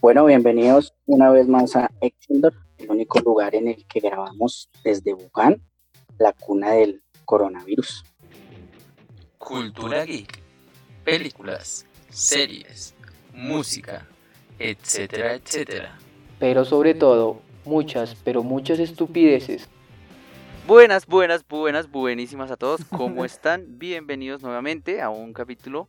Bueno, bienvenidos una vez más a Exindor, el único lugar en el que grabamos desde Wuhan, la cuna del coronavirus. Cultura geek, películas, series, música, etcétera, etcétera. Pero sobre todo, muchas, pero muchas estupideces. Buenas, buenas, buenas, buenísimas a todos. ¿Cómo están? Bienvenidos nuevamente a un capítulo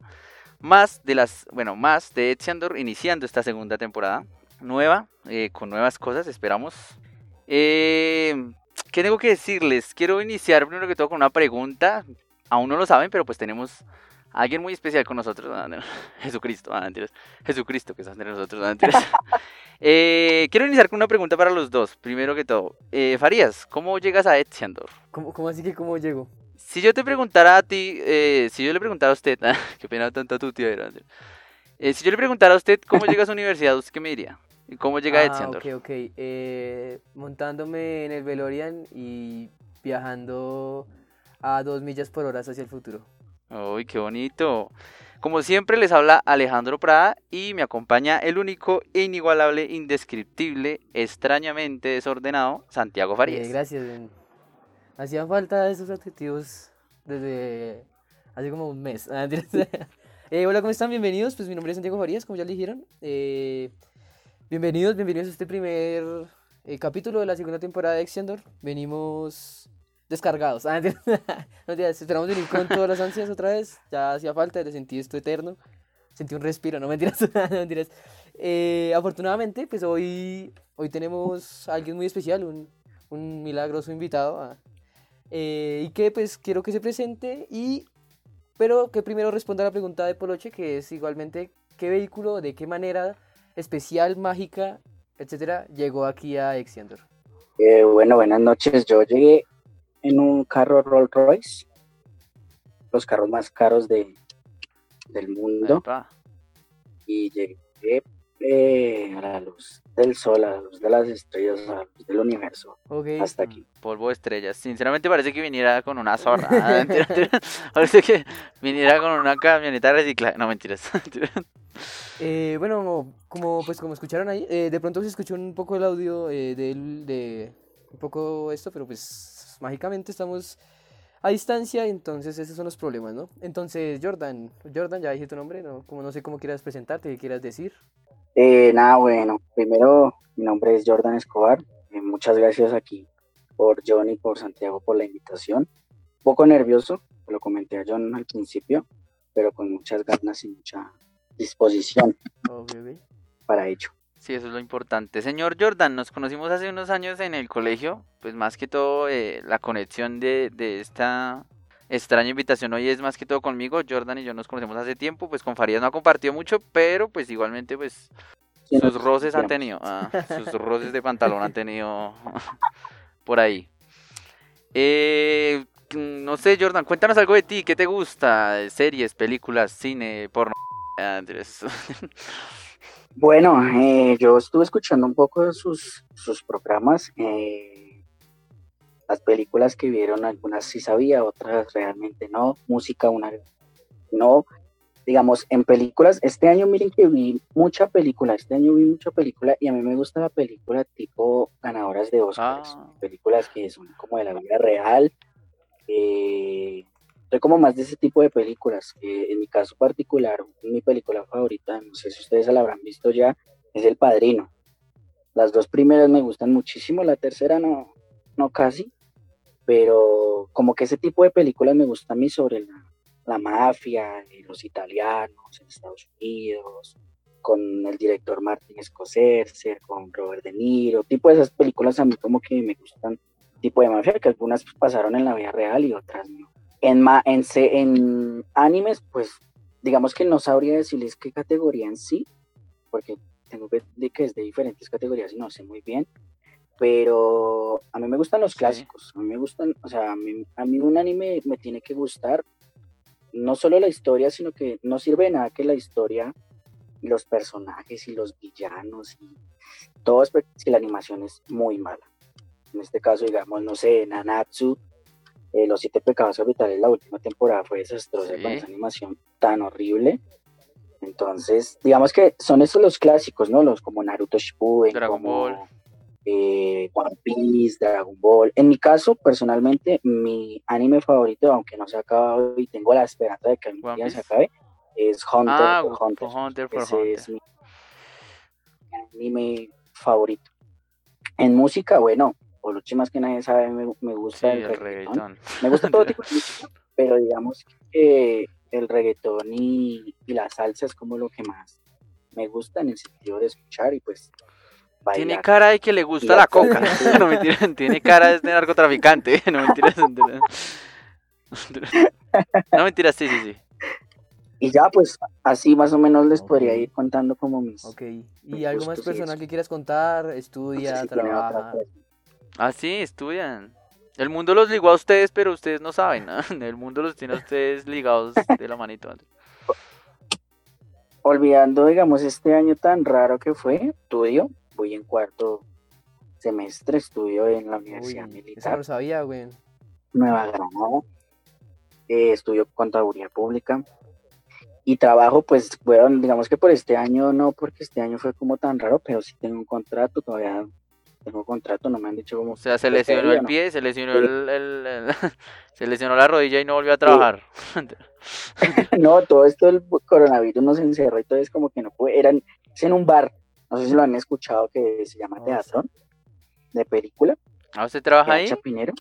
más de las, bueno, más de Etziandor, iniciando esta segunda temporada nueva, eh, con nuevas cosas, esperamos. Eh, ¿Qué tengo que decirles? Quiero iniciar primero que todo con una pregunta. Aún no lo saben, pero pues tenemos a alguien muy especial con nosotros. Jesucristo, ah, Jesucristo que está entre nosotros. Ah, eh, quiero iniciar con una pregunta para los dos. Primero que todo, eh, Farías, ¿cómo llegas a Etziandor? ¿Cómo, ¿Cómo así que cómo llego? Si yo te preguntara a ti, eh, si yo le preguntara a usted, qué pena tanta tu tía era. Eh, si yo le preguntara a usted cómo llega a su universidad, ¿usted qué me diría? ¿Y cómo llega a Etziandor? Ok, ok. Eh, montándome en el Velorian y viajando a dos millas por hora hacia el futuro. ¡Uy, qué bonito! Como siempre les habla Alejandro Prada y me acompaña el único, inigualable, indescriptible, extrañamente desordenado, Santiago Farías. gracias. Hacían falta esos adjetivos desde hace como un mes. Ah, eh, hola, ¿cómo están? Bienvenidos. Pues mi nombre es Santiago Farías, como ya le dijeron. Eh, bienvenidos, bienvenidos a este primer eh, capítulo de la segunda temporada de Extendor. Venimos descargados. Ah, no, esperamos venir con todas las ansias otra vez. Ya hacía falta, le sentí esto eterno. Sentí un respiro, no mentiras. no mentiras. afortunadamente, pues hoy, hoy tenemos a alguien muy especial, un, un milagroso invitado. A, eh, y que pues quiero que se presente y pero que primero responda a la pregunta de Poloche que es igualmente qué vehículo, de qué manera especial, mágica, etcétera, llegó aquí a Extendor. Eh, bueno, buenas noches. Yo llegué en un carro Rolls Royce, los carros más caros de, del mundo. Y llegué eh, a la luz del sol, a la luz de las estrellas, a la luz del universo. Hasta aquí. Polvo de estrellas. Sinceramente parece que viniera con una zorra. parece que viniera con una camioneta reciclada. No, mentiras. eh, bueno, como pues como escucharon ahí, eh, de pronto se escuchó un poco el audio eh, de, de un poco esto, pero pues mágicamente estamos a distancia, entonces esos son los problemas, ¿no? Entonces, Jordan, Jordan, ya dije tu nombre, ¿no? Como no sé cómo quieras presentarte, qué quieras decir. Eh, nada, bueno, primero mi nombre es Jordan Escobar. Eh, muchas gracias aquí por John y por Santiago por la invitación. Un poco nervioso, lo comenté a John al principio, pero con muchas ganas y mucha disposición para ello. Sí, eso es lo importante. Señor Jordan, nos conocimos hace unos años en el colegio, pues más que todo eh, la conexión de, de, esta extraña invitación hoy es más que todo conmigo. Jordan y yo nos conocemos hace tiempo, pues con Farías no ha compartido mucho, pero pues igualmente pues sus roces han tenido, ah, sus roces de pantalón han tenido por ahí. Eh, no sé, Jordan, cuéntanos algo de ti, ¿qué te gusta? Series, películas, cine, porno. Andrés. Bueno, eh, yo estuve escuchando un poco de sus, sus programas. Eh, las películas que vieron, algunas sí sabía, otras realmente no. Música, una no. Digamos, en películas, este año miren que vi mucha película, este año vi mucha película y a mí me gusta la película tipo ganadoras de Oscar, ah. películas que son como de la vida real. Eh, soy como más de ese tipo de películas. en mi caso particular, mi película favorita, no sé si ustedes la habrán visto ya, es El Padrino. Las dos primeras me gustan muchísimo, la tercera no, no casi, pero como que ese tipo de películas me gusta a mí sobre la, la mafia, los italianos en Estados Unidos, con el director Martin Scorsese, con Robert De Niro, tipo de esas películas a mí como que me gustan, tipo de mafia, que algunas pasaron en la vida real y otras no. En, en, en animes, pues digamos que no sabría decirles qué categoría en sí, porque tengo que de que es de diferentes categorías y no sé muy bien, pero a mí me gustan los clásicos, a mí me gustan, o sea, a mí, a mí un anime me tiene que gustar no solo la historia, sino que no sirve de nada que la historia y los personajes y los villanos y todo si la animación es muy mala. En este caso, digamos, no sé, Nanatsu eh, Los Siete Pecados Capitales, la última temporada fue desastrosa con esa animación tan horrible. Entonces, digamos que son estos los clásicos, ¿no? Los como Naruto Shippuden, Dragon como, Ball. Eh, One Piece, Dragon Ball. En mi caso, personalmente, mi anime favorito, aunque no se ha acabado y tengo la esperanza de que algún día se acabe, es Hunter Ah, por Hunter. Hunter por Ese Hunter. es mi anime favorito. En música, bueno, Oluchi más que nadie sabe, me, me Sí, gusta el, el reggaetón. reggaetón. Me gusta todo tipo de música, pero digamos que el reggaetón y, y la salsa es como lo que más me gusta en el sentido de escuchar y pues bailar. Tiene cara de que le gusta la coca. No mentira, tiene cara de narcotraficante. No mentiras. No mentiras, sí, sí, sí. Y ya pues así más o menos les podría ir contando como mis... Ok. ¿Y Mis algo más personal que quieras contar? no sé Estudia, si trabaja. Ah, sí, estudian. El mundo los ligó a ustedes, pero ustedes no saben. ¿no? El mundo los tiene a ustedes ligados de la manito. Olvidando, digamos, este año tan raro que fue, estudio, voy en cuarto semestre, estudio en la Universidad Uy, eso no Militar, lo sabía, güey. Nueva Granada, eh, estudio contaduría pública y trabajo, pues, bueno, digamos que por este año no, porque este año fue como tan raro, pero sí tengo un contrato, todavía tengo contrato, no me han dicho cómo... O sea, se lesionó sería, el ¿no? pie, se lesionó el, el- el- se lesionó la rodilla y no volvió a trabajar. No, todo esto del coronavirus nos encerró y todo es como que no pude, eran, es en un bar, no sé si lo han escuchado, que se llama Teatrón, de película. ¿Ah, usted trabaja ahí? Chapinero.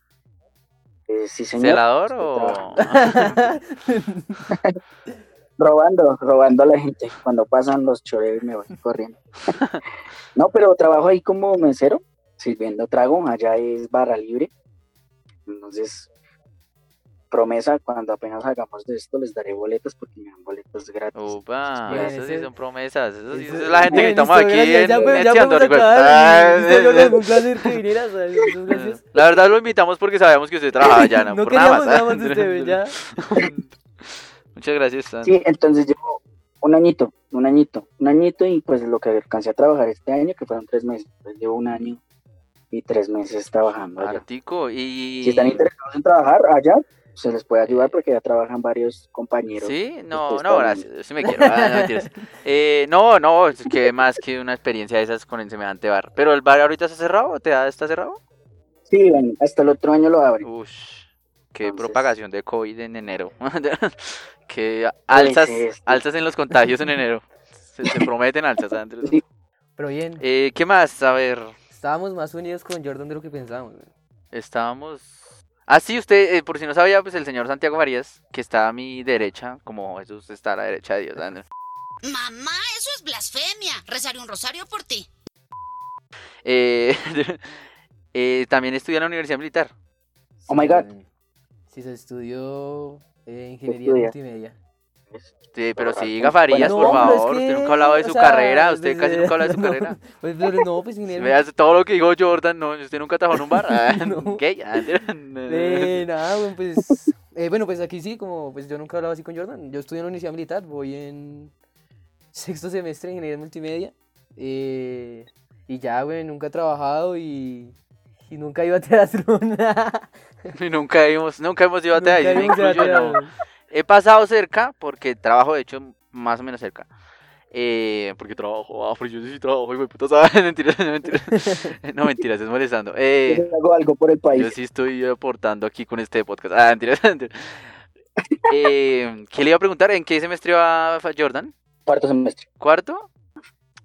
Eh, sí, señor. ¿Celador o...? Robando, robando a la gente. Cuando pasan los choreos me voy corriendo. no, pero trabajo ahí como mesero, sirviendo trago. Allá es barra libre. Entonces, promesa, cuando apenas hagamos de esto, les daré boletos porque me dan boletos gratis. Upa, Bien, eso sí son promesas. Eso sí Eso- es la gente que estamos aquí en ya, ya. Ah, eh, eh. La verdad lo invitamos porque sabíamos que usted trabaja allá, no, No por nada más. nada más de usted, ya. Muchas gracias. Sí, entonces llevo un añito, un añito, un añito y pues lo que alcancé a trabajar este año, que fueron tres meses. Pues llevo un año y tres meses trabajando allá. Artico y... Si están interesados en trabajar allá, se les puede ayudar porque ya trabajan varios compañeros. Sí, no, no. Sí me quiero. ah, no. Eh, no, no, es que más que una experiencia de esas con el semejante bar. Pero el bar ahorita está cerrado, ¿o ¿te da- está cerrado? Sí, hasta el otro año lo abren. Ush, qué Entonces- propagación de COVID en enero. qué alzas, es. alzas en los contagios en enero. Se, se prometen alzas, Andrés. Sí. Pero bien, Eh, ¿Qué más? A ver, estábamos más unidos con Jordan de lo que pensábamos. güey. estábamos... Ah, sí, usted, eh, por si no sabía, pues el señor Santiago Farías, que está a mi derecha, como Jesús está a la derecha de Dios. Mamá, eso es blasfemia. Rezaré un rosario por ti. Eh, eh, también estudia en la Universidad Militar. Oh my God. Sí, se estudió eh, ingeniería multimedia. Sí, pero Bueno, siga Farías, No, por pero es favor. que, Usted nunca ha hablado de su sea, carrera. Usted pues, casi nunca habla de su no, carrera. Pues, pero no, pues ingeniería. Veas todo lo que dijo Jordan. No, usted nunca trabajó en un bar. No. ¿Qué? Eh, nada, bueno, pues. eh, bueno, pues aquí sí, como pues yo nunca he hablado así con Jordan. Yo estudio en la Universidad Militar, voy en sexto semestre de ingeniería multimedia. eh, y ya, güey, nunca he trabajado y, y nunca iba a teatro. Y nunca hemos, nunca hemos ido a Nunca teatro. me íbamos a teatro. He pasado cerca, porque trabajo, de hecho, más o menos cerca. Eh, porque trabajo, ah, pero yo sí trabajo, güey, puta, ¿sabes? Mentiras, no, mentiras. No, mentiras, es molestando. Eh, Yo hago algo por el Yo país. sí estoy aportando aquí con este podcast. Ah, mentiras, mentiras. Eh, ¿Qué le iba a preguntar? ¿En qué semestre va Jordan? Cuarto semestre. ¿Cuarto?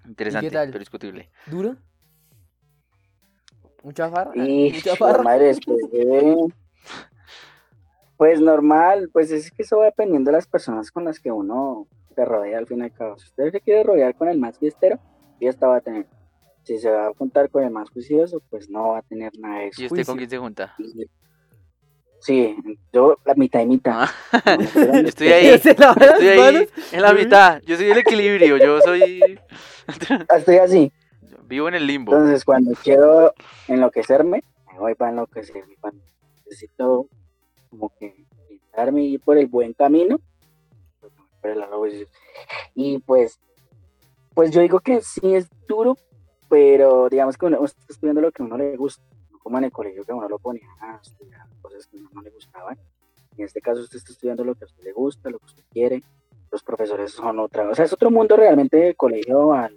Interesante, tal? pero discutible. ¿Duro? ¿Mucha farra? ¿Mucha farra? madre después de- Pues normal, pues es que eso va dependiendo de las personas con las que uno se rodea al fin y al cabo. Si usted se quiere rodear con el más fiestero, fiesta va a tener. Si se va a juntar con el más juicioso, pues no va a tener nada de eso. ¿Y usted con quién se junta? Sí, yo la mitad y mitad. Ah, No Estoy ahí, ¿Se lavan las estoy ahí en la mitad. Yo soy el equilibrio, yo soy... Estoy así. Vivo en el limbo. Entonces, cuando quiero enloquecerme, me voy para enloquecerme. Cuando necesito como que intentarme ir por el buen camino, pues y pues, pues yo digo que sí es duro, pero digamos que uno está estudiando lo que a uno le gusta, no como en el colegio que a uno lo ponía a estudiar cosas que a uno no le gustaban. En este caso usted está estudiando lo que a usted le gusta, lo que usted quiere, los profesores son otra, o sea, es otro mundo realmente del colegio al,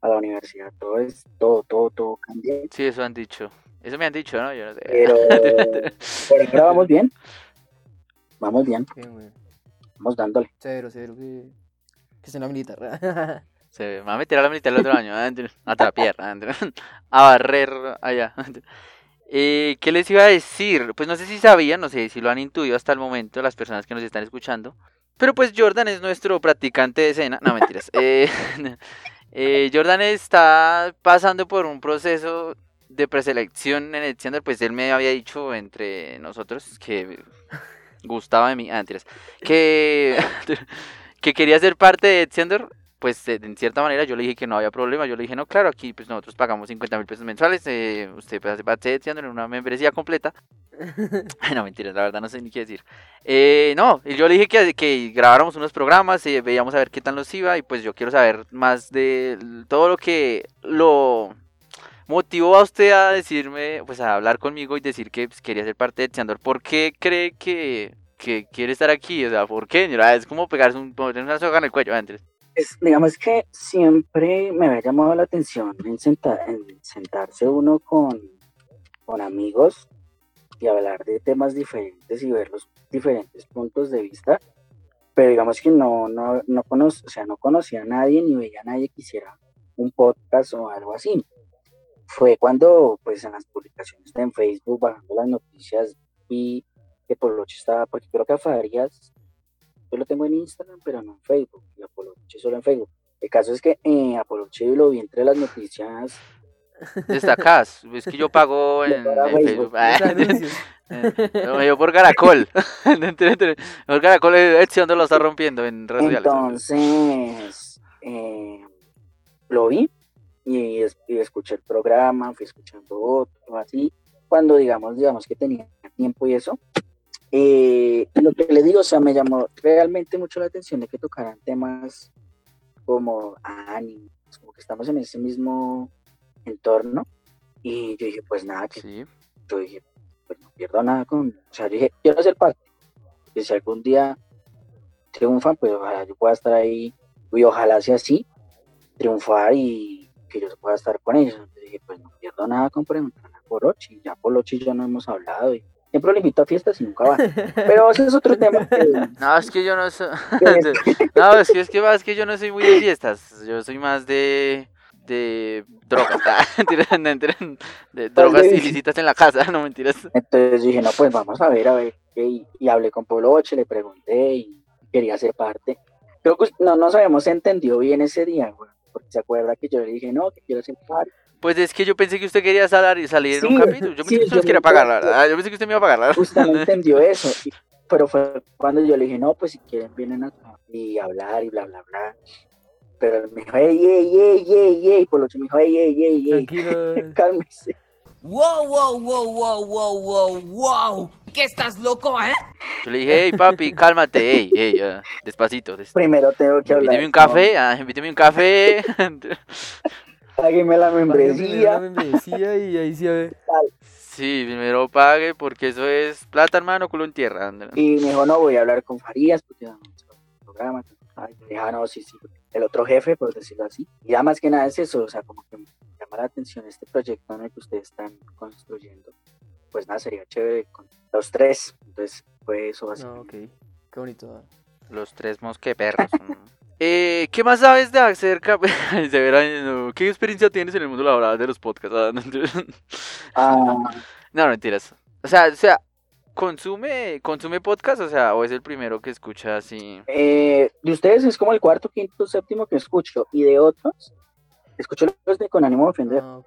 a la universidad, todo es, todo, todo, todo cambia, Sí, eso han dicho. Eso me han dicho, ¿no? Yo no sé. pero por ahora vamos bien, vamos bien, vamos dándole. Cero, cero, que, que sea una militar. Se va a meter a la militar el otro año, a trapear, a barrer allá. Eh, ¿Qué les iba a decir? Pues no sé si sabían, no sé si lo han intuido hasta el momento las personas que nos están escuchando. Pero pues Jordan es nuestro practicante de escena. No, mentiras. Eh, eh, Jordan está pasando por un proceso de preselección en el Tinder. Pues él me había dicho entre nosotros que gustaba de mí. Ah, mentiras. Que, que quería ser parte de Tinder pues de- en cierta manera yo le dije que no había problema, yo le dije, no, claro, aquí pues nosotros pagamos 50 mil pesos mensuales, eh, usted pues, hace parte de en una membresía completa. no, mentiras, la verdad no sé ni qué decir. Eh, no, y yo le dije que, que grabáramos unos programas, eh, veíamos a ver qué tal nos iba y pues yo quiero saber más de todo lo que lo motivó a usted a decirme, pues a hablar conmigo y decir que pues, quería ser parte de Tinder. ¿Por qué cree que, que quiere estar aquí? O sea, ¿por qué? Es como pegarse un, una soga en el cuello. Es- digamos que siempre me había llamado la atención en, senta- en sentarse uno con, con amigos y hablar de temas diferentes y ver los diferentes puntos de vista, pero digamos que no, no, no, cono- o sea, no conocía a nadie ni veía a nadie que hiciera un podcast o algo así. Fue cuando, pues, en las publicaciones de en Facebook, bajando las noticias, vi que Poloche estaba, porque creo que a Farías yo lo tengo en Instagram, pero no en Facebook. Y Apoloche solo en Facebook. El caso es que eh, Apoloche lo vi entre las noticias. Destacás. Es que yo pago en, en Facebook. Facebook. No, yo por Caracol. por Caracol, Edson lo está rompiendo en redes sociales. Entonces, eh, lo vi y, es- y escuché el programa, fui escuchando otro, así. Cuando digamos, digamos que tenía tiempo y eso. eh, lo que le digo, o sea, me llamó realmente mucho la atención de que tocaran temas como ánimos, como que estamos en ese mismo entorno. Y yo dije, pues nada, que Sí. yo dije, pues no pierdo nada con, o sea, yo dije, quiero ser parte, que si algún día triunfan, pues ojalá yo pueda estar ahí, y ojalá sea así, triunfar y que yo pueda estar con ellos. Entonces dije, pues no pierdo nada con preguntar a Polochi, ya Polochi y yo no hemos hablado, y siempre lo invito a fiestas y nunca va. Pero ese es otro tema que, No, es que yo no soy. no, es que, es que es que yo no soy muy de fiestas. Yo soy más de. de drogas. Ah, no, mentiras, de drogas ilícitas en la casa, no mentiras. entonces dije, no, pues vamos a ver, a ver, qué", y, y hablé con Poloche, le pregunté y quería ser parte. Creo que no nos habíamos entendido bien ese día, güey, porque se acuerda que yo le dije, no, que quiero ser. Pues es que yo pensé que usted quería salir, salir en un capítulo. Yo pensé sí, que usted nos quería pagar, la verdad. Yo pensé que usted me iba a pagar, la verdad. Usted no entendió eso, y- pero fue cuando yo le dije, no, pues si quieren vienen acá y hablar y bla, bla, bla. Pero él me dijo, ey, ey, ey, ey, ey, Poloche me dijo, ey, ey, ey, ey, Tranquilo. cálmese. Wow, wow, wow, wow, wow, wow, wow. ¿Qué estás loco, eh? Yo le dije, hey papi, cálmate, hey, hey, despacito. des- Primero tengo que hablar. Invíteme un café, ah, invíteme un café. Págueme la Págueme membresía. la membresía y ahí sí a ver. Sí, primero pague porque eso es plata, hermano, culo en tierra. Y me dijo, no, voy a hablar con Farías, porque no, el programa. Ay, "Ah, no, sí, sí, el otro jefe, por decirlo así. Y ya más que nada es eso, o sea, como que me llama la atención este proyecto en el que ustedes están construyendo. Pues nada, sería chévere con los tres. Entonces, fue eso así. No, ok. Qué bonito. ah. Los tres mosqueperros. eh, ¿Qué más sabes de acerca? de ver, no, ¿Qué experiencia tienes en el mundo laboral de los podcasts? Ah, no, Ah, no, mentiras. O sea, o sea, ¿consume, consume podcast? O sea, ¿o es el primero que escucha así? eh, de ustedes es como el cuarto, quinto, séptimo que escucho. Y de otros, escucho los de con ánimo de ofender. Ah.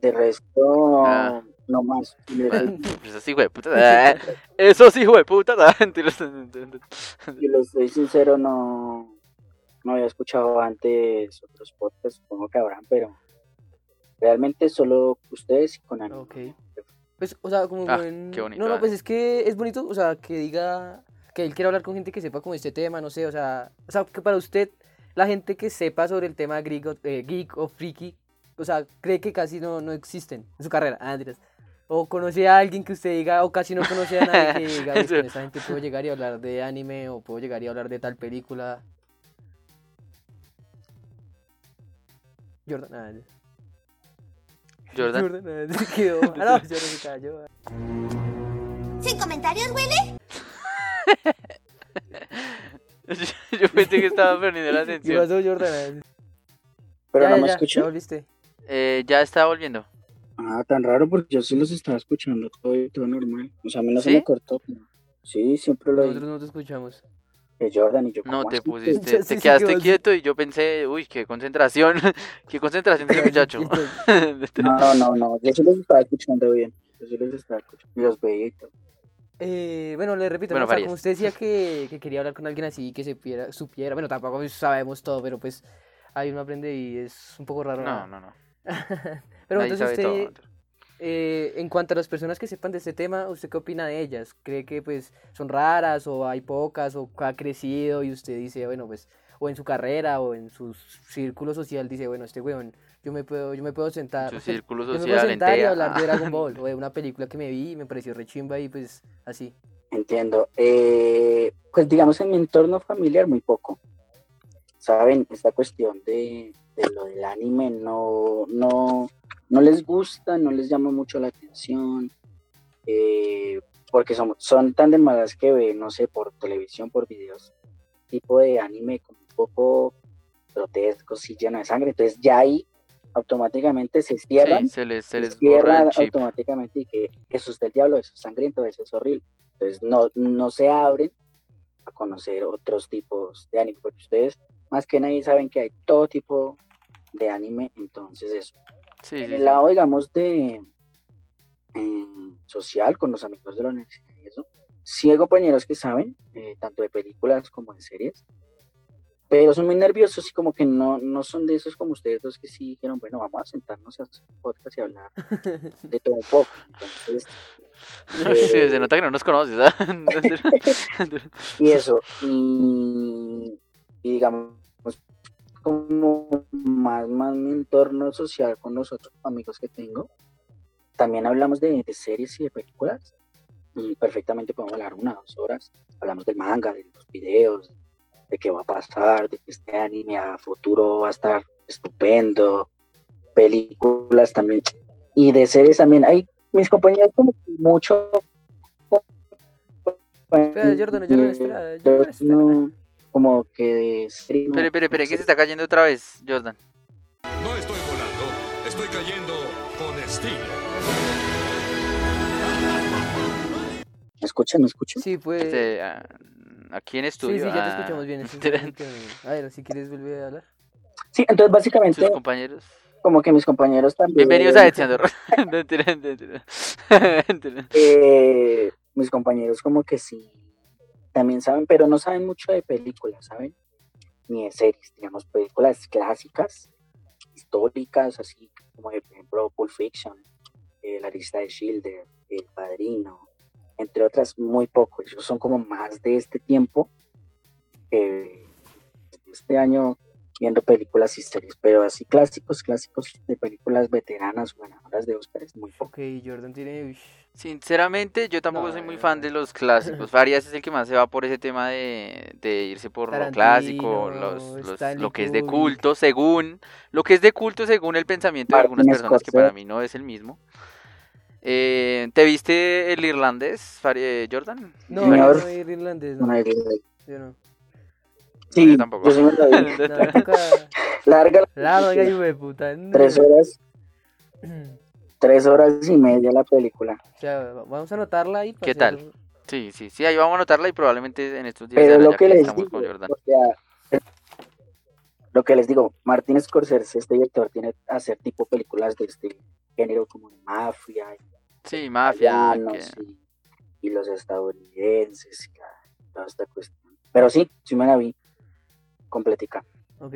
De resto, Ah. no más. Y de- así, hijo de puta. Eso sí, de puta. soy sincero, no, no había escuchado antes otros podcasts, supongo que habrán, pero realmente solo ustedes y con ánimo. Ok. Pues, o sea, como Ah, buen- qué bonito, No, no, pues es que es bonito, o sea, que diga que él quiere hablar con gente que sepa como este tema, no sé, o sea, o sea, que para usted, la gente que sepa sobre el tema geek o, eh, geek o freaky, o sea, cree que casi no, no existen en su carrera. Ah. O conoce a alguien que usted diga, o casi no conoce a nadie que diga, "Uy, Eso. con esta gente puedo llegar y hablar de anime, o puedo llegar y hablar de tal película. Jordan, ah, Jordan. Jordan, ah, se quedó. Ah, no, Jordan se cayó. Sin comentarios, Willy. Yo pensé que estaba perdiendo la ¿Qué atención. pasó, Jordan? Pero ya, no ya, me ya, escuchan. ya volviste. Eh, ya está volviendo. Ah, tan raro porque yo sí los estaba escuchando todo, todo normal. O sea, a mí no ¿Sí? se me cortó. pero- Sí, siempre lo Nosotros no te escuchamos. Jordan y yo. No ¿cómo te así? pusiste, te sí quedaste quieto y yo pensé, uy, qué concentración, qué concentración de ese muchacho. No, no, no, no. Yo sí los estaba escuchando bien. Yo sí los estaba escuchando. Y los veía y todo. Eh, bueno, le repito, Bueno, ¿no? O sea, Farías. como usted decía que, que quería hablar con alguien así, que se supiera, supiera, bueno, tampoco sabemos todo, pero pues ahí uno aprende y es un poco raro. No, no, no. pero Nadie entonces usted, todo. Eh, en cuanto a las personas que sepan de este tema, ¿usted qué opina de ellas? ¿Cree que pues son raras o hay pocas o ha crecido y usted dice, bueno, pues, o en su carrera o en su círculo social dice, bueno, este weón, yo me puedo, yo me puedo sentar, Su círculo yo me puedo social sentar y entera. hablar de Dragon Ball o de una película que me vi y me pareció rechimba y pues así. Entiendo. Eh, pues digamos en mi entorno familiar muy poco. Saben, esta cuestión de, de lo del anime no, no, no les gusta, no les llama mucho la atención, eh, porque son, son tan de malas que ven, no sé, por televisión, por videos, tipo de anime como un poco grotescos y lleno de sangre. Entonces ya ahí automáticamente se cierran Sí, se les, se se borra automáticamente y que eso es del diablo, eso es sangriento, eso es horrible. Entonces no, no se abren a conocer otros tipos de anime, porque ustedes más que nadie saben que hay todo tipo de anime, entonces eso. Sí, En sí, el lado, digamos, de eh, social, con los amigos de la universidad y eso, sí hay compañeros que saben, eh, tanto de películas como de series, pero son muy nerviosos y como que no, no son de esos como ustedes dos que sí dijeron, bueno, vamos a sentarnos a hacer podcast y hablar de todo un poco. Entonces, Sí, eh, se nota que no nos conoces, ¿ah? y eso, y, y digamos, como más, más mi entorno social con los otros amigos que tengo, también hablamos de, de series y de películas, y perfectamente podemos hablar una o dos horas, hablamos del manga, de los videos, de qué va a pasar, de que este anime a futuro va a estar estupendo, películas también, y de series también, hay mis compañeros como mucho... Espera, Jordan, Jordan, espera, Jordan, espera. No, como que Espere, espere, espere, que se está cayendo otra vez, Jordan. No estoy volando, estoy cayendo con estilo. ¿Me escuchan? ¿Me escuchan? Sí, pues. Este, ah, aquí en Sí, estudio. sí, ya te ah, escuchamos bien. es A ver, si quieres volver a hablar. Sí, entonces básicamente Sus compañeros. como que mis compañeros también... Bienvenidos a. Mentira. eh, mis compañeros como que sí, también saben, pero no saben mucho de películas, ¿saben? Ni de series, digamos, películas clásicas, históricas, así como por ejemplo, Pulp Fiction, eh, La lista de Schilder, El Padrino, entre otras, muy poco. Ellos son como más de este tiempo, eh, este año, viendo películas y series, pero así clásicos, clásicos de películas veteranas o ganadoras de Oscar es muy poco. Ok, Jordan tiene. Sinceramente, yo tampoco No, soy muy no, fan no. de los clásicos. Farias es el que más se va por ese tema de, de irse por lo clásico, los, lo que es de culto, según lo que es de culto según el pensamiento de algunas personas que para mí no es el mismo. Eh, ¿Te fiste el irlandés, Fari- eh, Jordan? No, no, no, irlandés, no. Una de- Yo no. Sí, yo tampoco. yo sí me la vi. No. Larga, Larga, hijo de puta. no. tres horas, tres horas y media la película. O sea, vamos a anotarla ahí. ¿Qué tal? hacer- Sí, sí, sí, ahí vamos a anotarla y probablemente en estos días Pero lo que les digo, o sea, lo que les digo, Martin Scorsese, este director, tiene que hacer tipo películas de este género como de mafia, Sí, mafia. que- y, y los estadounidenses, y toda esta cuestión. Pero sí, sí me la vi completica. Ok.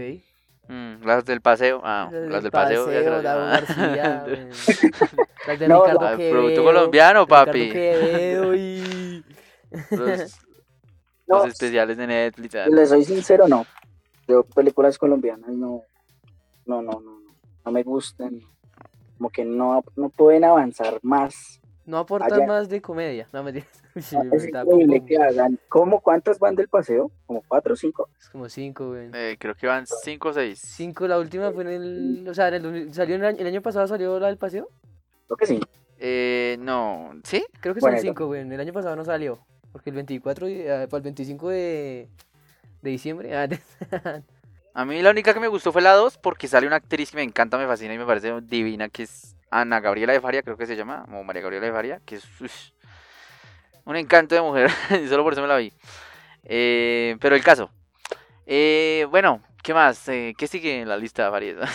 mm, las del paseo. Ah, Las las del paseo. ya se las- Dago García. Las de No, Ricardo Quevedo, producto colombiano, papi. Quevedo y... Los, No, los especiales de Netflix. ah. Les soy sincero, no. Yo películas colombianas no, no, no, no, no, no me gustan. Como que no, no pueden avanzar más No aportan Allá- más de comedia. No, me Es increíble que hagan. ¿Cómo? ¿Cuántas van del paseo? ¿Como cuatro o cinco? Es como cinco, güey. Eh, creo que van 5 o 6. Cinco, la última fue en el. O sea, en el, 2000 salió en el año, el año pasado salió la del paseo. Creo que sí. Eh, no, ¿sí? Creo que Bueno, son cinco, güey. El año pasado no salió. Porque el 24, y- eh, para el 25 de, de diciembre. ah, de- A mí la única que me gustó fue la 2 porque sale una actriz que me encanta, me fascina y me parece divina, que es Ana Gabriela de Faria, creo que se llama, o María Gabriela de Faria, que es un encanto de mujer, solo por eso me la vi. Eh, pero el caso. Eh, bueno, ¿qué más? Eh, ¿Qué sigue en la lista, Faria?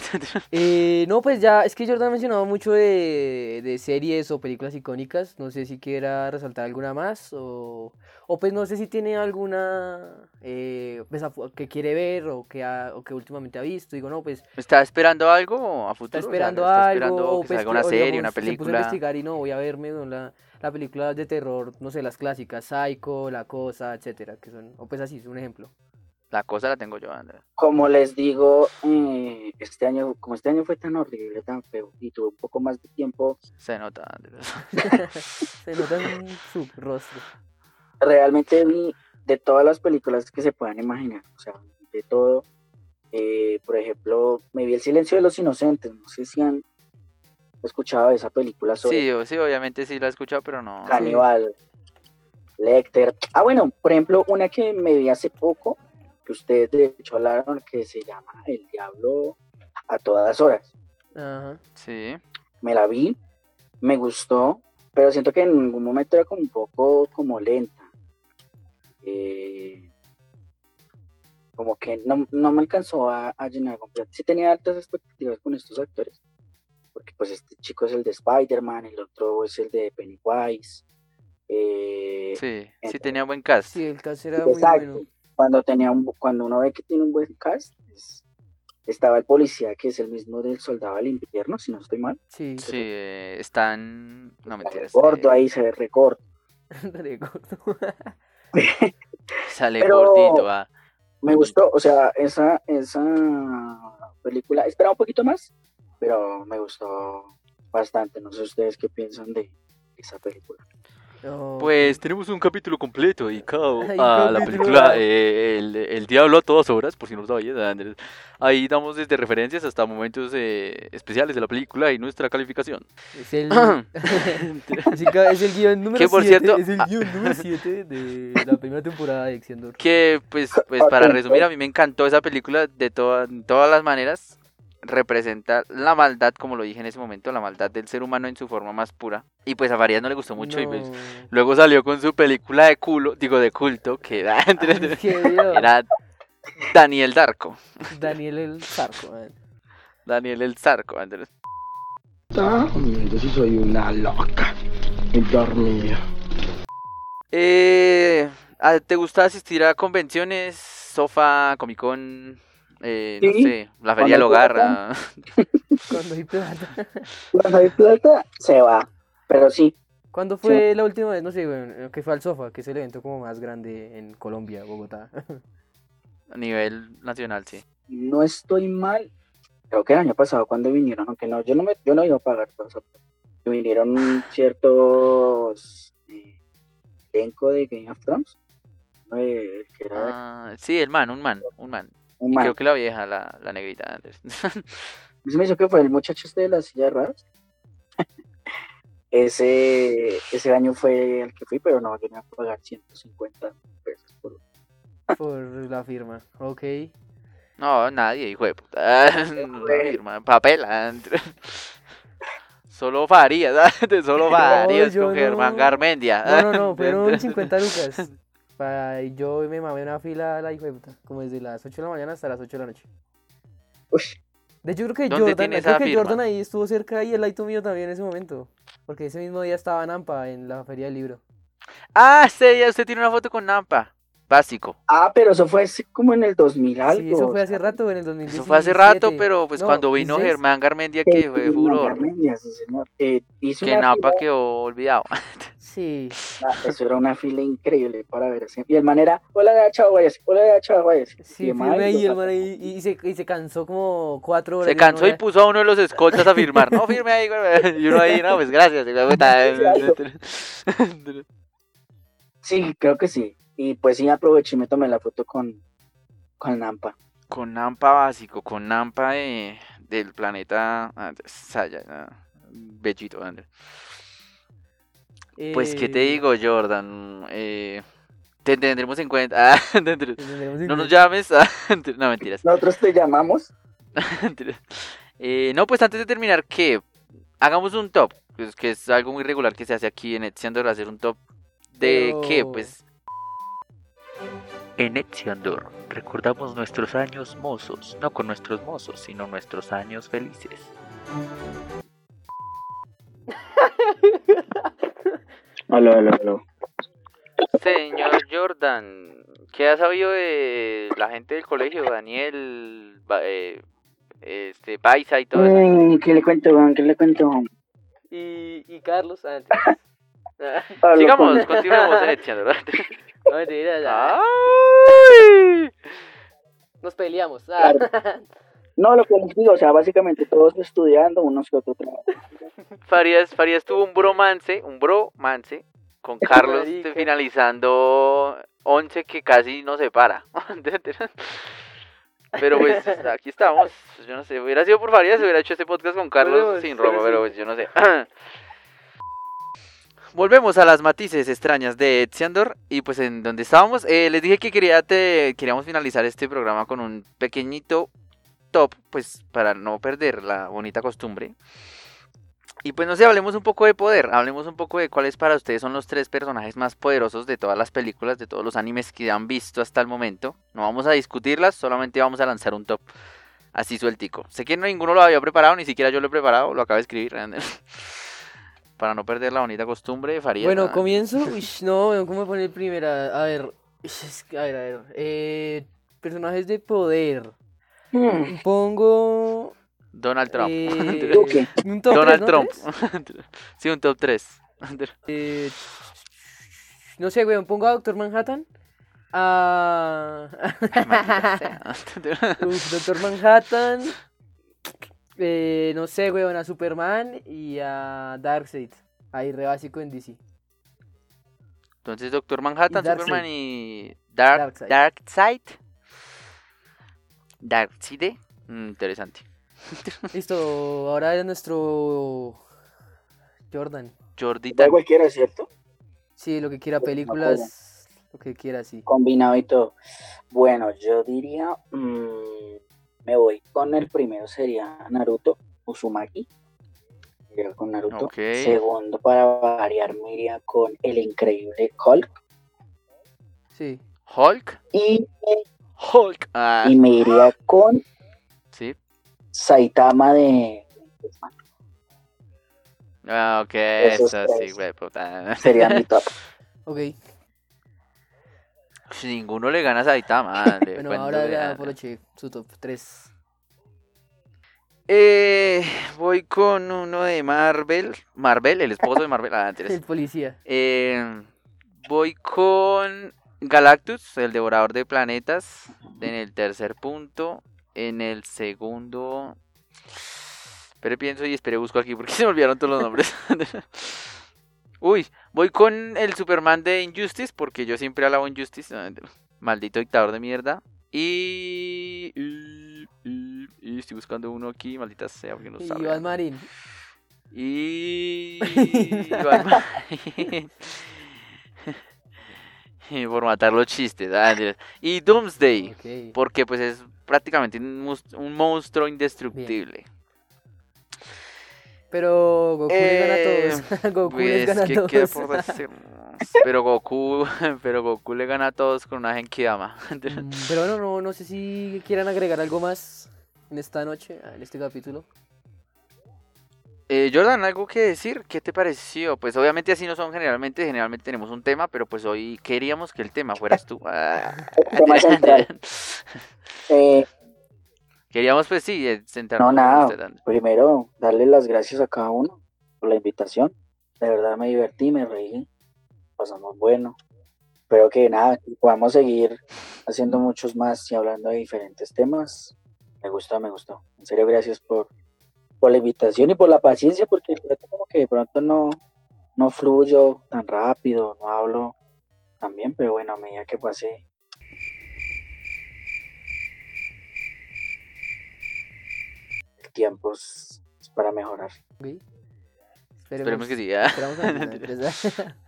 Eh, no, pues ya, es que Jordan ha mencionado mucho de, de series o películas icónicas. No sé si quiera resaltar alguna más o, o pues no sé si tiene alguna eh, pues, a que quiere ver o que, ha- o que últimamente ha visto. Digo, no, pues ¿Está esperando algo a futuro? está O sea, esperando ¿está algo esperando o que pues salga una serie, digamos, una se puso a película? investigar y no, voy a verme ¿no? la, la película de terror, no sé, las clásicas, Psycho, La Cosa, etcétera, que son, o pues así, es un ejemplo. La cosa la tengo yo, Andrés. Como les digo, eh, este año, como este año fue tan horrible, tan feo, y tuve un poco más de tiempo, Se nota, Andrés. Se nota en su rostro. realmente vi de todas las películas que se puedan imaginar, o sea, de todo. Eh, por ejemplo, me vi El silencio de los inocentes, no sé si han escuchado esa película sobre Sí, sí, obviamente sí la he escuchado, pero no. Caníbal, Lecter. Ah, bueno, por ejemplo, una que me vi hace poco, que ustedes de hecho hablaron, que se llama El Diablo a todas horas. Ajá. Sí. Me la vi, me gustó, pero siento que en ningún momento era como un poco como lenta. Eh, como que no, no me alcanzó a, a llenar completo. Sí tenía altas expectativas con estos actores, porque pues este chico es el de Spider-Man, el otro es el de Pennywise. eh, Sí, sí tenía buen cast. Sí, el caso era muy Exacto. bueno. Cuando tenía un, cuando uno ve que tiene un buen cast, es- estaba el policía que es el mismo del soldado del invierno, si no estoy mal. Sí, Sí, eh, están. No mentiras. Gordo eh, ahí se ve recorto. Sale Pero- gordito, ah. Me gustó, o sea, esa, esa película, esperaba un poquito más, pero me gustó bastante. No sé ustedes qué piensan de esa película. No, Pues tenemos un capítulo completo dedicado Ay, a la película eh, el, el Diablo a todas horas, por si no lo sabías, Andrés. Ahí damos desde referencias hasta momentos eh, especiales de la película y nuestra calificación. Es el, es el, guion número Que, por 7. cierto, es el ah- guion número 7 de la primera temporada de Exendor. Que, pues, pues para resumir, a mí me encantó esa película de todas todas las maneras. Representa la maldad, como lo dije en ese momento, la maldad del ser humano en su forma más pura. Y pues a Farías no le gustó mucho y pues luego salió con su película de culo, digo de culto, que era, Ay, qué Dios. era Daniel Darko. Daniel el Zarco. man. Daniel el Zarco, Andrés. Yo sí soy una loca. Y dormía. Eh, ¿a- ¿Te gusta asistir a convenciones? Sofa, Comic Con, eh, no sé, la Feria del cuando Hogar. pueda. ah, Cuando hay plata. Cuando hay plata, se va. Pero sí, ¿Cuándo fue la última vez? No sé, bueno, que fue al Sofa, que es el evento como más grande en Colombia, Bogotá. A nivel nacional, sí. no estoy mal. Creo que el año pasado cuando vinieron, aunque no, yo no me, yo no iba a pagar todo eso. que Vinieron ciertos eh, elenco de Game of Thrones. eh, que era Ah, sí, el man, un man, un man. Un Y man. creo que la vieja, la, la negrita antes. Se me hizo que fue el muchacho este de las sillas raras. ese, ese año fue el que fui, pero no, yo no iba a pagar 150 pesos por por la firma. Ok. No, nadie, hijo de puta. No firma, papel. Solo Farías, solo Farías con Germán no. Garmendia. No, no, no, fueron 50 lucas. Pa- y yo me mamé una fila a la hijo de puta, como desde las 8 de la mañana hasta las 8 de la noche. Uy, De hecho, creo que ¿Dónde Jordan, creo que? Jordan ahí estuvo cerca y el Laito mío también en ese momento. Porque ese mismo día estaba en Ampa, en la feria del libro. Ah, sí, ya usted tiene una foto con Nampa. Básico. Ah, pero eso fue así como en el 2000 algo. Sí, eso fue hace rato, en el 2017. Eso fue hace rato, pero pues No, cuando vino 16. Germán Garmendia que que fue Germán furor. Garmendia, sí, señor. Eh, hizo Que Nampa quedó olvidado. Sí. Ah, Eso era una fila increíble para ver ese. Y el man era, hola, chao, váyase, hola, chao, váyase. Sí, Y el man ahí, el man ahí, y, se, y se cansó como cuatro horas. Se cansó y puso a uno de los escoltas a firmar. No, firme ahí, güey. Y uno ahí, no, pues gracias. Sí, creo que sí. Y pues sí, aproveché y me tomé la foto con, con Nampa. Con Nampa básico, con Nampa de, del planeta ah, Saya, ah, Bellito, Andrés. Pues, ¿qué te Eh, digo, Jordan? Eh, te tendremos en cuenta. Ah, Andrés, tendremos en no nos llames. Ah, No, mentiras. Nosotros te llamamos. Eh, no, pues antes de terminar, que hagamos un top, pues, que es algo muy regular que se hace aquí en Etziandor, hacer un top de qué, pues. En Etziandor recordamos nuestros años mozos, no con nuestros mozos, sino nuestros años felices. Aló, aló, aló. Señor Jordan, ¿qué ha sabido de la gente del colegio? Daniel, eh, este, Baisa y todo eso. Mm, ¿Qué le cuento, Juan? ¿Qué le cuento? Y, y Carlos antes. Ah, Hablo Sigamos, con- continuemos en Etziandor. no, mentira, ya. ¡Ay! Nos peleamos. ah. No, lo que les digo, o sea, básicamente todos estudiando, unos que otros. Farías, Farías tuvo un bromance, un bromance con Carlos finalizando 11 que casi no se para. Pero pues aquí estamos. Yo no sé, hubiera sido por Farías, hubiera hecho este podcast con Carlos sin ropa, pero pues yo no sé. Volvemos a las matices extrañas de Etziandor y pues en donde estábamos, eh, les dije que quería te- queríamos finalizar este programa con un pequeñito top, pues para no perder la bonita costumbre. Y pues no sé, hablemos un poco de poder, hablemos un poco de cuáles para ustedes son los tres personajes más poderosos de todas las películas, de todos los animes que han visto hasta el momento. No vamos a discutirlas, solamente vamos a lanzar un top así sueltico. Sé que ninguno lo había preparado, ni siquiera yo lo he preparado, lo acabo de escribir. para no perder la bonita costumbre de Farías. Bueno, comienzo. Uy, no, ¿cómo poner primera? A ver, a ver, a ver. Eh, personajes de poder. Mm, Pongo. Donald Trump. eh, un top Donald tres, ¿no? Trump. ¿Tres? sí, un top 3. Eh, no sé, weón, pongo a Doctor Manhattan. A. Uf, Doctor Manhattan. Eh, no sé, weón, a Superman y a Darkseid. Ahí re básico en DC. Entonces, Doctor Manhattan, Y. Superman y Dark, Darkseid. Darkseid. Darkseid. Mm, interesante. Listo, ahora es nuestro Jordan. Jordita. De cualquiera, ¿cierto? Sí, lo que quiera, películas, lo que quiera, sí. Combinado y todo. Bueno, yo diría, mm, me voy con el primero, sería Naruto Uzumaki. Iría con Naruto. Ok. Segundo, para variar, me iría con el increíble Hulk. Sí. Hulk. Y, Hulk. Ah, y me iría con sí. Saitama de... Ah, ok, Esos eso sí, güey, puta. Sería mi top. Ok. Si Ninguno le gana a Saitama. le Bueno, ahora ya aproveché su top 3. Eh, voy con uno de Marvel. Marvel, el esposo de Marvel. Ah, El interesante. policía. Eh, voy con Galactus, el devorador de planetas, en el tercer punto. En el segundo. Espere, pienso y espere, busco aquí porque se me olvidaron todos los nombres. Uy, voy con el Superman de Injustice porque yo siempre alabo Injustice. Maldito dictador de mierda. Y, y, y- y estoy buscando uno aquí, maldita sea, porque no Y sale. Iván Marín. Y. Iván Marín. Y por matar los chistes. ah. Y Doomsday. Porque pues es prácticamente un, monstruo indestructible. Pero Goku le Eh, gana a todos. Goku les Pues, gana a ¿qué todos. por? Pero Goku, pero Goku le gana a todos con una Genkidama. Mm, Pero bueno, no, no sé si quieran agregar algo más en esta noche, en este capítulo. Eh, Jordan, ¿algo que decir? ¿Qué te pareció? Pues obviamente así no son generalmente, generalmente tenemos un tema, pero pues hoy queríamos que el tema fueras tú. Ah. Tema central. Eh, Queríamos pues sí, eh, centrarnos No, nada. primero, darle las gracias a cada uno por la invitación. De verdad me divertí, me reí. pasamos bueno. Espero que nada, podamos seguir haciendo muchos más y hablando de diferentes temas. Me gustó, me gustó. En serio, gracias por, por la invitación y por la paciencia, porque de pronto como que de pronto no, no fluyo tan rápido, no hablo tan bien, pero bueno, a medida que pase el tiempo es, es para mejorar. Esperemos que sí. ya. Esperamos a- Mentira.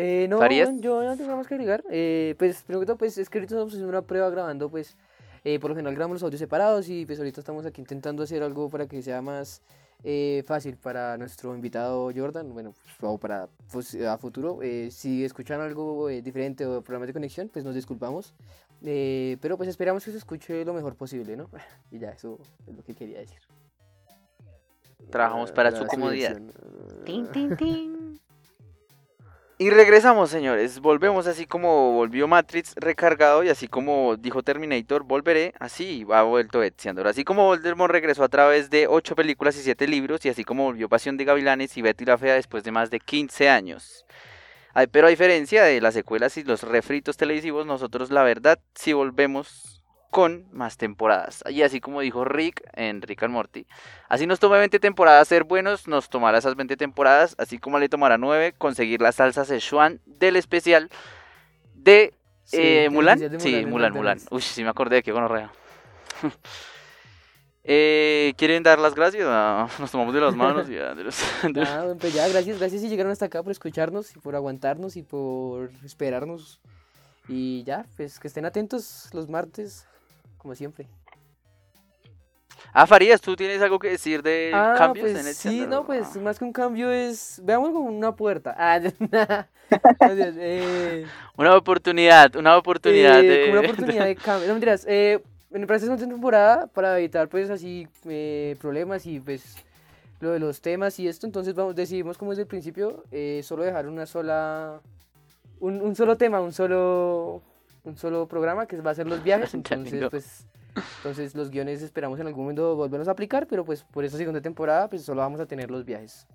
Eh, no, ¿Farías? yo no tengo más que agregar. Eh, pues, primero que todo, pues, es que ahorita estamos haciendo una prueba grabando, pues, eh, por lo general grabamos los audios separados y pues ahorita estamos aquí intentando hacer algo para que sea más eh, fácil para nuestro invitado Jordan, bueno, pues, o para pues, a futuro. Eh, si escuchan algo eh, diferente o problemas de conexión, pues nos disculpamos. Eh, pero pues esperamos que se escuche lo mejor posible, ¿no? Y ya, eso es lo que quería decir. Trabajamos para La su comodidad. silencio. Tin, tin, tin. Y regresamos, señores. Volvemos así como volvió Matrix recargado y así como dijo Terminator, volveré. Así ha vuelto Etziandor. Así como Voldemort regresó a través de 8 películas y 7 libros y así como volvió Pasión de Gavilanes y Betty la Fea después de más de 15 años. Pero a diferencia de las secuelas y los refritos televisivos, nosotros la verdad sí volvemos con más temporadas. Y así como dijo Rick en Rick and Morty, Así nos toma 20 temporadas ser buenos, nos tomará esas 20 temporadas, así como le tomará 9 conseguir la salsa Szechuan del especial de Sí, eh, Mulan. Sí, Mulan, Mulan. Uy, sí me acordé de que gonorrea. eh, ¿Quieren dar las gracias? Nos tomamos de las manos y ya, de los- de los- Ah, pues ya, gracias, gracias si llegaron hasta acá por escucharnos y por aguantarnos y por esperarnos. Y ya, pues que estén atentos los martes, como siempre. Ah, Farías, ¿tú tienes algo que decir de Ah, cambios pues en el sí, no, pues más que un cambio es, veamos como una puerta. Ah, no, Dios, eh, Una oportunidad, una oportunidad eh, de... una oportunidad de cambio. No mentiras, eh, en para esta segunda temporada, para evitar pues así eh, problemas y pues lo de los temas y esto, entonces vamos, decidimos como desde el principio eh, solo dejar una sola, un, un solo tema, un solo, un solo programa que va a ser los viajes, entonces pues, entonces los guiones esperamos en algún momento volverlos a aplicar, pero pues por esta segunda temporada pues solo vamos a tener los viajes.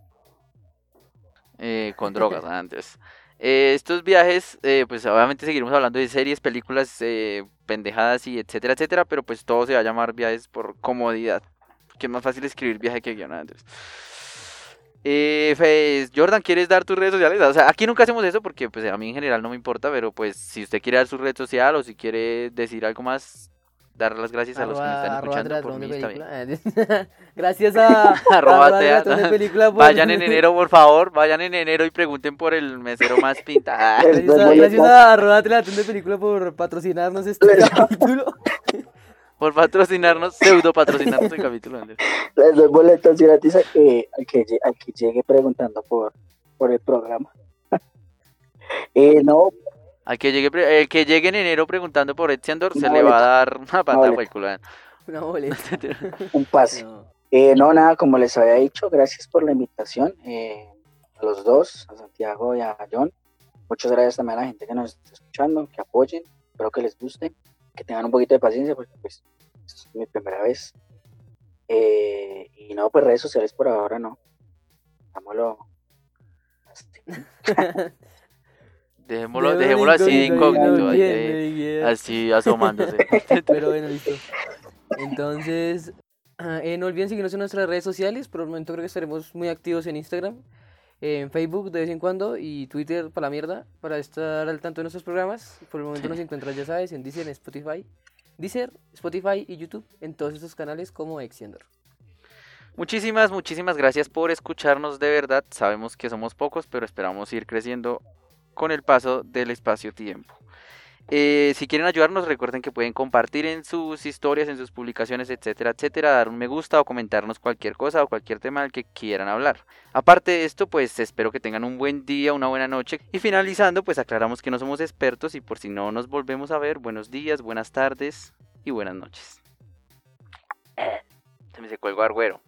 eh, con drogas antes. Eh, estos viajes, eh, pues obviamente seguiremos hablando de series, películas, eh, pendejadas y etcétera, etcétera, pero pues todo se va a llamar viajes por comodidad. Que es más fácil escribir viaje que guion antes. Eh, Fez, Jordan, ¿quieres dar tus redes sociales? O sea, aquí nunca hacemos eso porque pues a mí en general no me importa, pero pues si usted quiere dar su red social o si quiere decir algo más, dar las gracias a los que me están Arroba- arroba escuchando por mí está bien. película. Gracias a Arroba arroba película por- Vayan en enero, por favor, vayan en enero y pregunten por el mesero más pinta. Les Gracias a, gracias a arroba de película por patrocinarnos este capítulo. Por patrocinarnos, pseudo patrocinarnos el capítulo. Andrés. les doy boletos gratis a que, al que, llegue preguntando por, por el programa. eh, no, Al que llegue, pre- el que llegue en enero preguntando por Etziandor, se Una le va a dar una pata culo. ¿eh? Una boleta. un pase. No. Eh, no, nada, como les había dicho, gracias por la invitación eh, a los dos, a Santiago y a John. Muchas gracias también a la gente que nos está escuchando, que apoyen, espero que les guste, que tengan un poquito de paciencia porque pues es mi primera vez. Eh, y no, pues redes sociales por ahora no. Dámoslo. así. Dejémoslo, dejémoslo así de incógnito, ahí, eh, así asomándose. Pero bueno, listo. Entonces, ah, eh, no olviden seguirnos en nuestras redes sociales. Por el momento creo que estaremos muy activos en Instagram, en Facebook de vez en cuando y Twitter para la mierda, para estar al tanto de nuestros programas. Por el momento nos encuentran, ya sabes, en Deezer, en Spotify, Deezer, Spotify y YouTube, en todos estos canales como Extiendor. Muchísimas, muchísimas gracias por escucharnos de verdad. Sabemos que somos pocos, pero esperamos ir creciendo con el paso del espacio-tiempo. Eh, si quieren ayudarnos, recuerden que pueden compartir en sus historias, en sus publicaciones, etcétera, etcétera, dar un me gusta o comentarnos cualquier cosa o cualquier tema del que quieran hablar. Aparte de esto, pues espero que tengan un buen día, una buena noche. Y finalizando, pues aclaramos que no somos expertos y por si no nos volvemos a ver, buenos días, buenas tardes y buenas noches. Se me secó el garguero.